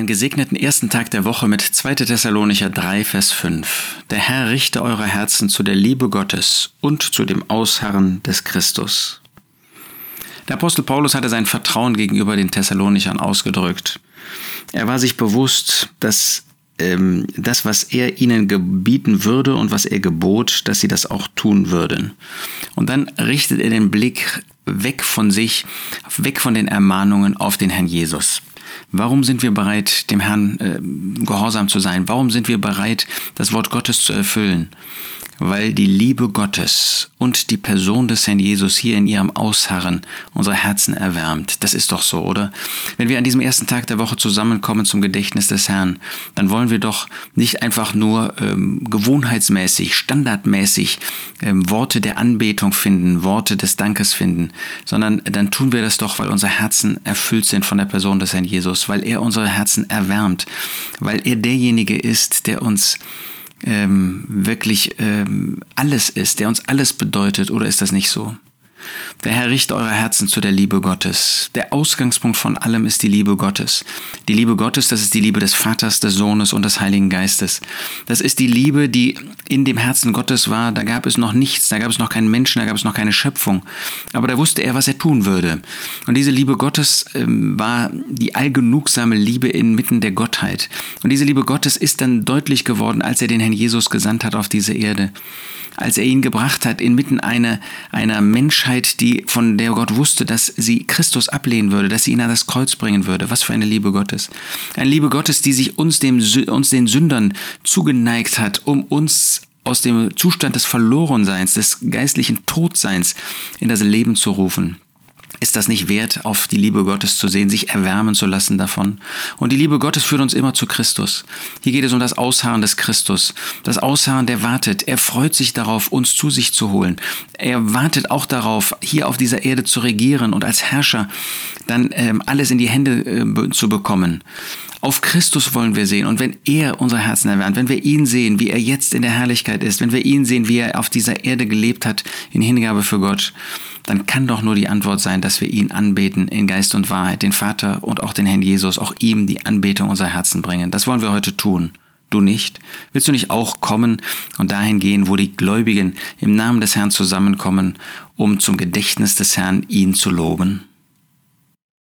einen gesegneten ersten Tag der Woche mit 2. Thessalonicher 3, Vers 5. Der Herr richte eure Herzen zu der Liebe Gottes und zu dem Ausharren des Christus. Der Apostel Paulus hatte sein Vertrauen gegenüber den Thessalonichern ausgedrückt. Er war sich bewusst, dass ähm, das, was er ihnen gebieten würde und was er gebot, dass sie das auch tun würden. Und dann richtet er den Blick weg von sich, weg von den Ermahnungen auf den Herrn Jesus. Warum sind wir bereit, dem Herrn äh, gehorsam zu sein? Warum sind wir bereit, das Wort Gottes zu erfüllen? Weil die Liebe Gottes und die Person des Herrn Jesus hier in ihrem Ausharren unsere Herzen erwärmt. Das ist doch so, oder? Wenn wir an diesem ersten Tag der Woche zusammenkommen zum Gedächtnis des Herrn, dann wollen wir doch nicht einfach nur ähm, gewohnheitsmäßig, standardmäßig ähm, Worte der Anbetung finden, Worte des Dankes finden, sondern dann tun wir das doch, weil unsere Herzen erfüllt sind von der Person des Herrn Jesus, weil er unsere Herzen erwärmt, weil er derjenige ist, der uns ähm, wirklich ähm, alles ist, der uns alles bedeutet, oder ist das nicht so? Der Herr richte eure Herzen zu der Liebe Gottes. Der Ausgangspunkt von allem ist die Liebe Gottes. Die Liebe Gottes, das ist die Liebe des Vaters, des Sohnes und des Heiligen Geistes. Das ist die Liebe, die in dem Herzen Gottes war. Da gab es noch nichts, da gab es noch keinen Menschen, da gab es noch keine Schöpfung. Aber da wusste er, was er tun würde. Und diese Liebe Gottes ähm, war die allgenugsame Liebe inmitten der Gottheit. Und diese Liebe Gottes ist dann deutlich geworden, als er den Herrn Jesus gesandt hat auf diese Erde als er ihn gebracht hat inmitten einer, einer Menschheit, die, von der Gott wusste, dass sie Christus ablehnen würde, dass sie ihn an das Kreuz bringen würde. Was für eine Liebe Gottes. Eine Liebe Gottes, die sich uns, dem, uns den Sündern zugeneigt hat, um uns aus dem Zustand des Verlorenseins, des geistlichen Todseins in das Leben zu rufen. Ist das nicht wert, auf die Liebe Gottes zu sehen, sich erwärmen zu lassen davon? Und die Liebe Gottes führt uns immer zu Christus. Hier geht es um das Ausharren des Christus. Das Ausharren, der wartet. Er freut sich darauf, uns zu sich zu holen. Er wartet auch darauf, hier auf dieser Erde zu regieren und als Herrscher dann ähm, alles in die Hände äh, zu bekommen. Auf Christus wollen wir sehen. Und wenn er unsere Herzen erwärmt, wenn wir ihn sehen, wie er jetzt in der Herrlichkeit ist, wenn wir ihn sehen, wie er auf dieser Erde gelebt hat in Hingabe für Gott, dann kann doch nur die Antwort sein, dass wir ihn anbeten in Geist und Wahrheit, den Vater und auch den Herrn Jesus, auch ihm die Anbetung unserer Herzen bringen. Das wollen wir heute tun. Du nicht? Willst du nicht auch kommen und dahin gehen, wo die Gläubigen im Namen des Herrn zusammenkommen, um zum Gedächtnis des Herrn ihn zu loben?